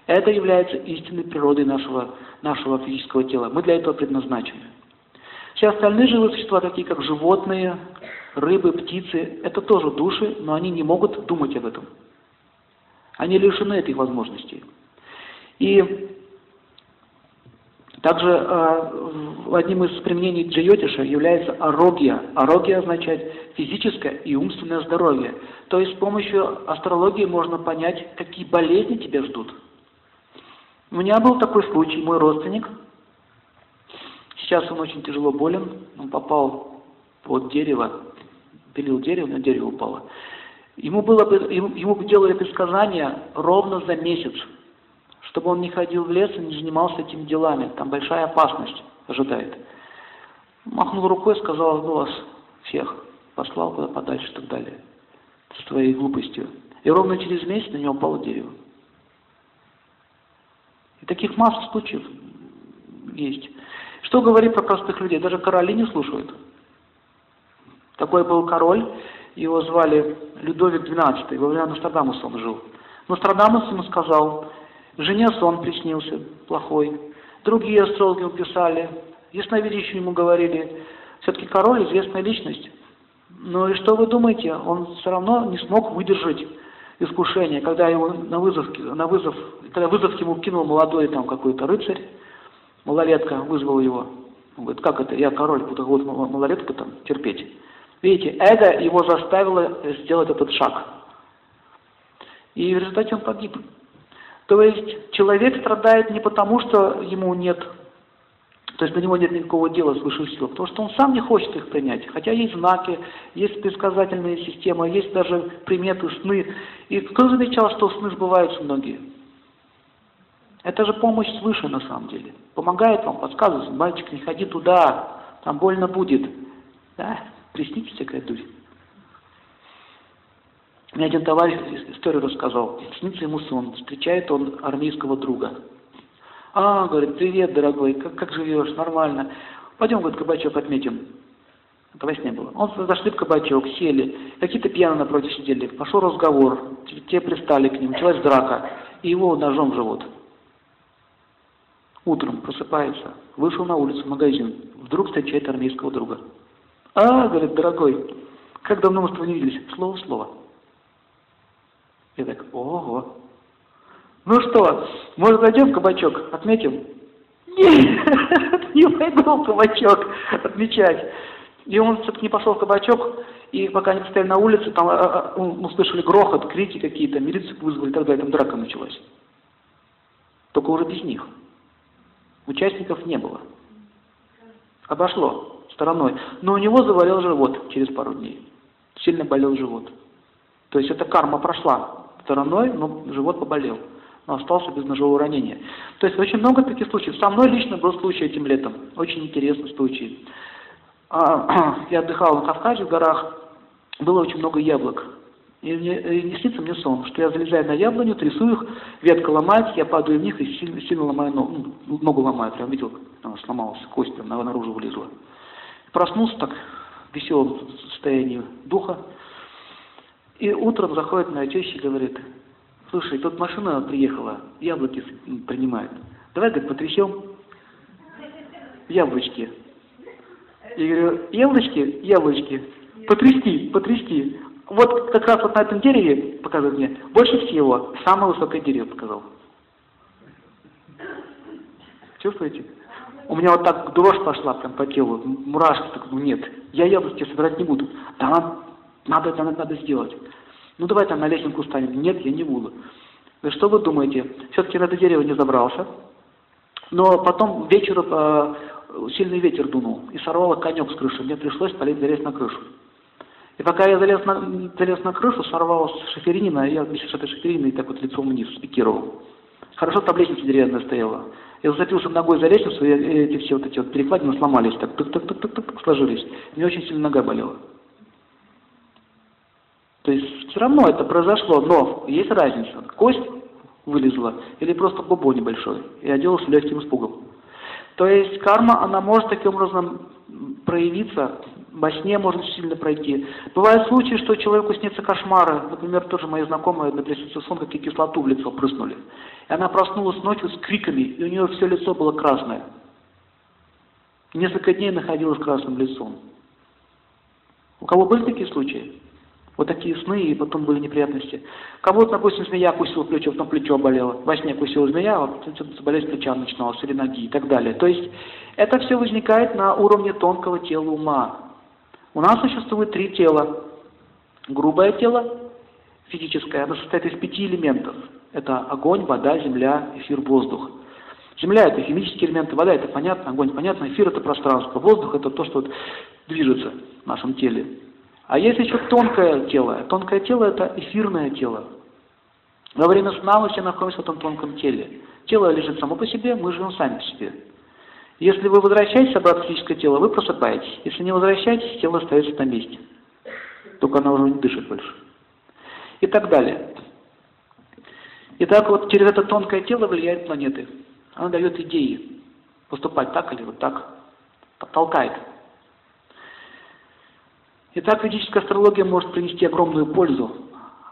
Это является истинной природой нашего, нашего физического тела. Мы для этого предназначены. Все остальные живые существа, такие как животные, рыбы, птицы, это тоже души, но они не могут думать об этом. Они лишены этих возможностей. И также э, одним из применений джайотиша является арогия. Арогия означает физическое и умственное здоровье. То есть с помощью астрологии можно понять, какие болезни тебя ждут. У меня был такой случай, мой родственник – Сейчас он очень тяжело болен, он попал под дерево, пилил дерево, на дерево упало. Ему, было, ему, ему делали предсказания ровно за месяц, чтобы он не ходил в лес и не занимался этими делами. Там большая опасность ожидает. Махнул рукой, сказал, ну вас всех послал куда подальше и так далее. С твоей глупостью. И ровно через месяц на него упало дерево. И таких масса случаев есть. Что говорит про простых людей? Даже короли не слушают. Такой был король, его звали Людовик XII, во время Нострадамуса он жил. Нострадамус ему сказал, жене сон приснился плохой, другие астрологи писали, ясновидящие ему говорили, все-таки король известная личность. Ну и что вы думаете, он все равно не смог выдержать искушение, когда его на вызов, на вызов, когда вызов ему кинул молодой там какой-то рыцарь, малолетка вызвал его. Он говорит, как это, я король, буду вот малолетку там терпеть. Видите, эго его заставило сделать этот шаг. И в результате он погиб. То есть человек страдает не потому, что ему нет, то есть на него нет никакого дела с высших сил, потому что он сам не хочет их принять. Хотя есть знаки, есть предсказательные системы, есть даже приметы, сны. И кто замечал, что сны сбываются многие? Это же помощь свыше на самом деле. Помогает вам, подсказывает, мальчик, не ходи туда, там больно будет. Да, приснитесь всякая дурь. Мне один товарищ историю рассказал. Снится ему сон, встречает он армейского друга. А, говорит, привет, дорогой, как, как живешь, нормально. Пойдем, говорит, кабачок отметим. Это сне было. Он зашли в кабачок, сели, какие-то пьяные напротив сидели. Пошел разговор, те пристали к ним, началась драка, и его ножом в живот. Утром просыпается, вышел на улицу, в магазин, вдруг встречает армейского друга. «А, — говорит, — дорогой, как давно мы с тобой не виделись?» Слово в слово. Я так, ого. Ну что, может, зайдем в кабачок, отметим? Нет, не пойду в кабачок отмечать. И он все-таки не пошел в кабачок, и пока они стояли на улице, там а, а, услышали грохот, крики какие-то, милицию вызвали, тогда там драка началась. Только уже без них. Участников не было. Обошло стороной. Но у него заболел живот через пару дней. Сильно болел живот. То есть эта карма прошла стороной, но живот поболел. Но остался без ножевого ранения. То есть очень много таких случаев. Со мной лично был случай этим летом. Очень интересный случай. А, я отдыхал на Кавказе в горах. Было очень много яблок. И, мне, и не снится мне сон, что я залезаю на яблоню, трясу их, ветка ломается, я падаю в них и сильно, сильно ломаю ногу, ну, ногу ломаю, прям видел, она сломалась, кость прям наружу вылезла. Проснулся так, в веселом состоянии духа, и утром заходит моя теща и говорит, слушай, тут машина приехала, яблоки принимает, давай, говорит, потрясем яблочки. Я говорю, яблочки, яблочки, потрясти, потрясти. Вот как раз вот на этом дереве, показывает мне, больше всего самое высокое дерево показал. Чувствуете? У меня вот так дрожь пошла прям по телу, мурашки, так, ну нет, я яблоки собирать не буду. Да надо, это надо, сделать. Ну давай там на лесенку станем. Нет, я не буду. Вы что вы думаете? Все-таки на это дерево не забрался. Но потом вечером э, сильный ветер дунул и сорвало конек с крыши. Мне пришлось полить залезть на крышу. И пока я залез на, залез на крышу, сорвалась шиферинина, я вместе с этой шифериной так вот лицом вниз спикировал. Хорошо там лестница деревянная стояла. Я зацепился ногой за лестницу, и эти все вот эти вот перекладины сломались, так так так так так так сложились. Мне очень сильно нога болела. То есть все равно это произошло, но есть разница. Кость вылезла или просто бобо небольшой. И оделся легким испугом. То есть карма, она может таким образом проявиться во сне можно сильно пройти. Бывают случаи, что человеку снится кошмары. Например, тоже моя знакомая на сон, как кислоту в лицо прыснули. И она проснулась ночью с криками, и у нее все лицо было красное. Несколько дней находилась красным лицом. У кого были такие случаи? Вот такие сны, и потом были неприятности. Кого-то, допустим, змея кусила плечо, потом плечо болело. Во сне кусила змея, а потом болезнь плеча начиналась, или ноги и так далее. То есть это все возникает на уровне тонкого тела ума. У нас существует три тела. Грубое тело, физическое, оно состоит из пяти элементов. Это огонь, вода, земля, эфир, воздух. Земля – это химические элементы, вода – это понятно, огонь – понятно, эфир – это пространство, воздух – это то, что вот движется в нашем теле. А есть еще тонкое тело. Тонкое тело – это эфирное тело. Во время сна мы все находимся в этом тонком теле. Тело лежит само по себе, мы живем сами по себе. Если вы возвращаетесь обратно в физическое тело, вы просыпаетесь. Если не возвращаетесь, тело остается на месте. Только оно уже не дышит больше. И так далее. Итак, вот через это тонкое тело влияют планеты. Оно дает идеи. Поступать так или вот так. Толкает. Итак, ведическая астрология может принести огромную пользу.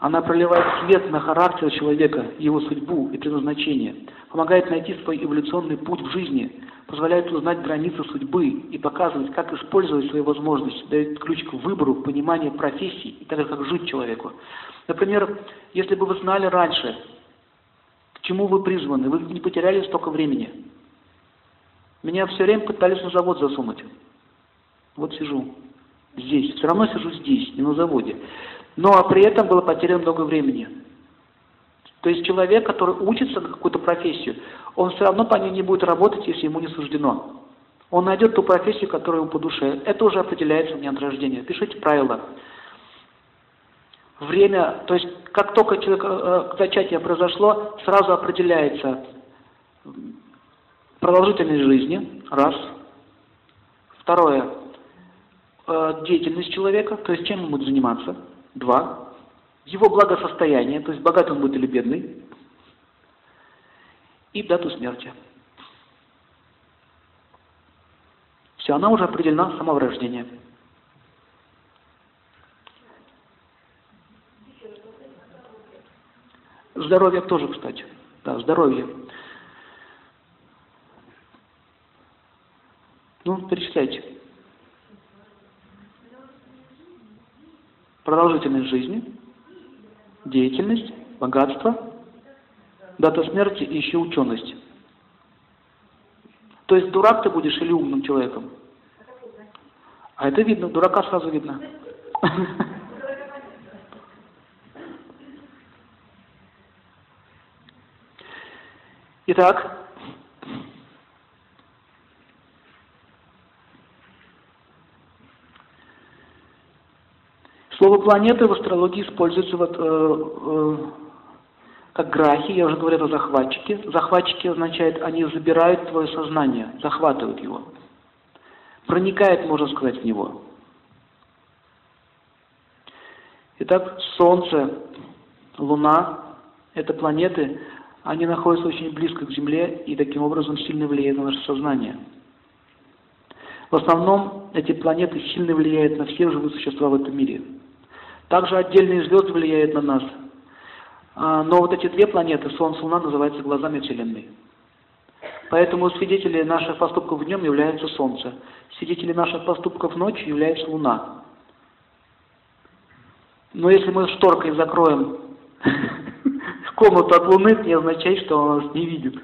Она проливает свет на характер человека, его судьбу и предназначение, помогает найти свой эволюционный путь в жизни, позволяет узнать границы судьбы и показывать, как использовать свои возможности, дает ключ к выбору, пониманию профессий и того, как жить человеку. Например, если бы вы знали раньше, к чему вы призваны, вы не потеряли столько времени. Меня все время пытались на завод засунуть. Вот сижу здесь. Все равно сижу здесь, не на заводе. Но при этом было потеряно много времени. То есть человек, который учится на какую-то профессию, он все равно по ней не будет работать, если ему не суждено. Он найдет ту профессию, которая ему по душе. Это уже определяется в от рождения. Пишите правила. Время, то есть как только человек, э, зачатие произошло, сразу определяется продолжительность жизни, раз. Второе, Э, деятельность человека, то есть чем он будет заниматься. Два. Его благосостояние, то есть богатый он будет или бедный. И дату смерти. Все, она уже определена с самого рождения. Здоровье тоже, кстати. Да, здоровье. Ну, перечисляйте. Продолжительность жизни, деятельность, богатство, дата смерти и еще ученость. То есть дурак ты будешь или умным человеком? А это видно, дурака сразу видно. Итак, Слово «планета» в астрологии используется вот, э, э, как грахи, я уже говорил о захватчике. Захватчики означает, они забирают твое сознание, захватывают его. Проникает, можно сказать, в него. Итак, Солнце, Луна – это планеты, они находятся очень близко к Земле и таким образом сильно влияют на наше сознание. В основном эти планеты сильно влияют на всех живых существ в этом мире – также отдельные звезды влияют на нас. А, но вот эти две планеты, Солнце и Луна, называются глазами Вселенной. Поэтому свидетели наших поступков днем являются Солнце. Свидетели наших поступков ночью является Луна. Но если мы шторкой закроем комнату от Луны, это не означает, что он нас не видит.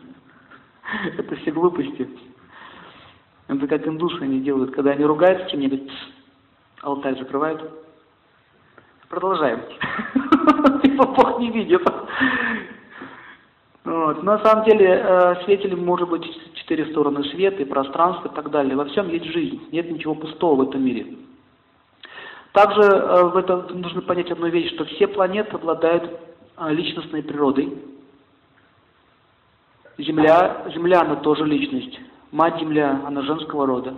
Это все глупости. Это как индусы они делают, когда они ругаются чем-нибудь, алтарь закрывают. Продолжаем. Типа Бог не видит. Вот. На самом деле э, светилем может быть четыре стороны света и пространство и так далее. Во всем есть жизнь, нет ничего пустого в этом мире. Также э, в этом нужно понять одну вещь, что все планеты обладают э, личностной природой. Земля, Земля, она тоже личность. Мать Земля, она женского рода.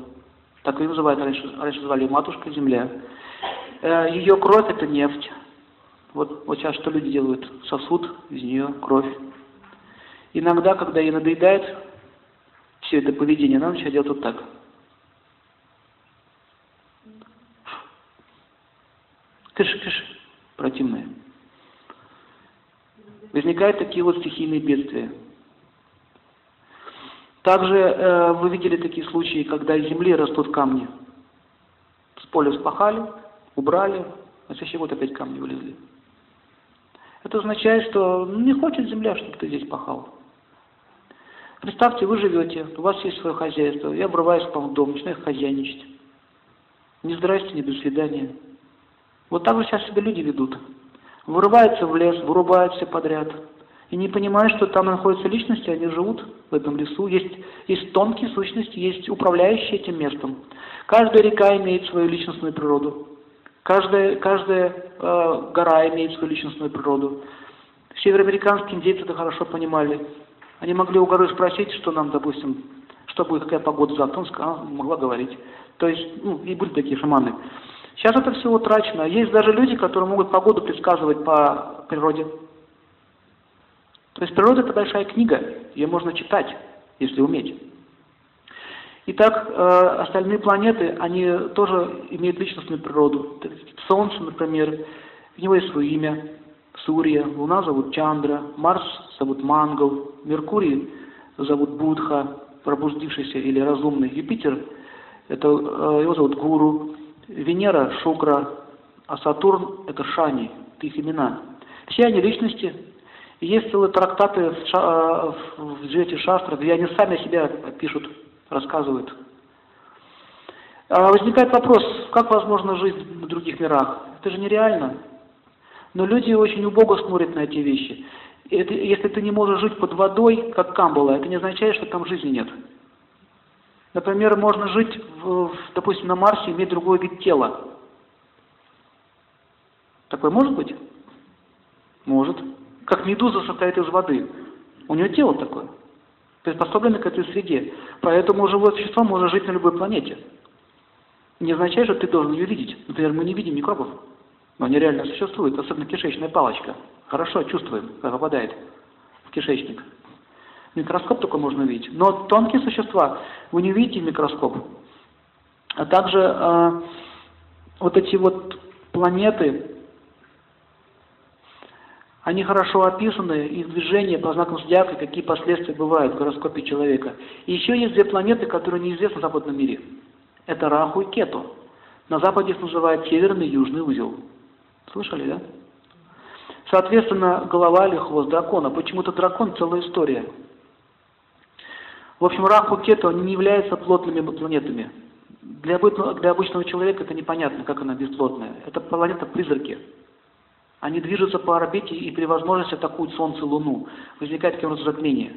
Так ее называют, раньше, раньше звали Матушка Земля. Э, ее кровь – это нефть. Вот, вот сейчас что люди делают? Сосуд из нее кровь. Иногда, когда ей надоедает все это поведение, она начинает делать вот так. Кыш, кыш, противные. Возникают такие вот стихийные бедствия. Также э, вы видели такие случаи, когда из земли растут камни. С поля спахали, убрали, а следующий год опять камни вылезли. Это означает, что не хочет земля, чтобы ты здесь пахал. Представьте, вы живете, у вас есть свое хозяйство, я обрываюсь к вам в дом, начинаю хозяйничать. Не здрасте, не до свидания. Вот так же сейчас себя люди ведут. Вырываются в лес, вырубают все подряд. И не понимают, что там находятся личности, они живут в этом лесу. Есть, есть тонкие сущности, есть управляющие этим местом. Каждая река имеет свою личностную природу. Каждая, каждая э, гора имеет свою личностную природу. Североамериканские индейцы это хорошо понимали. Они могли у горы спросить, что нам, допустим, что будет, какая погода завтра. Он сказал, могла говорить. То есть, ну, и были такие шаманы. Сейчас это все утрачено. Есть даже люди, которые могут погоду предсказывать по природе. То есть природа это большая книга, ее можно читать, если уметь. Итак, э, остальные планеты, они тоже имеют личностную природу. Солнце, например, у него есть свое имя, Сурья, Луна зовут Чандра, Марс зовут Мангал, Меркурий зовут Будха, пробудившийся или разумный, Юпитер, это, э, его зовут Гуру, Венера – Шукра, а Сатурн – это Шани, это их имена. Все они личности. есть целые трактаты в, ша, в Джете Шастра, где они сами себя пишут, рассказывают. А возникает вопрос, как возможно жить в других мирах? Это же нереально. Но люди очень убого смотрят на эти вещи. Если ты не можешь жить под водой, как Камбала, это не означает, что там жизни нет. Например, можно жить, в, допустим, на Марсе, иметь другой вид тела. Такое может быть? Может. Как медуза состоит из воды. У нее тело такое. Приспособлено к этой среде. Поэтому живое существо может жить на любой планете. Не означает, что ты должен ее видеть. Например, мы не видим микробов. Но они реально существуют, особенно кишечная палочка. Хорошо чувствуем, когда попадает в кишечник. Микроскоп только можно увидеть. Но тонкие существа вы не увидите в микроскоп. А также э, вот эти вот планеты, они хорошо описаны, их движение по знакам зодиака, какие последствия бывают в гороскопе человека. И еще есть две планеты, которые неизвестны в западном мире. Это Раху и Кету. На Западе их называют северный и южный узел. Слышали, да? Соответственно, голова или хвост дракона. Почему-то дракон – целая история. В общем, Раху Кету они не являются плотными планетами. Для, для обычного человека это непонятно, как она бесплотная. Это планета-призраки. Они движутся по орбите и при возможности атакуют Солнце и Луну. Возникает какое-то затмение.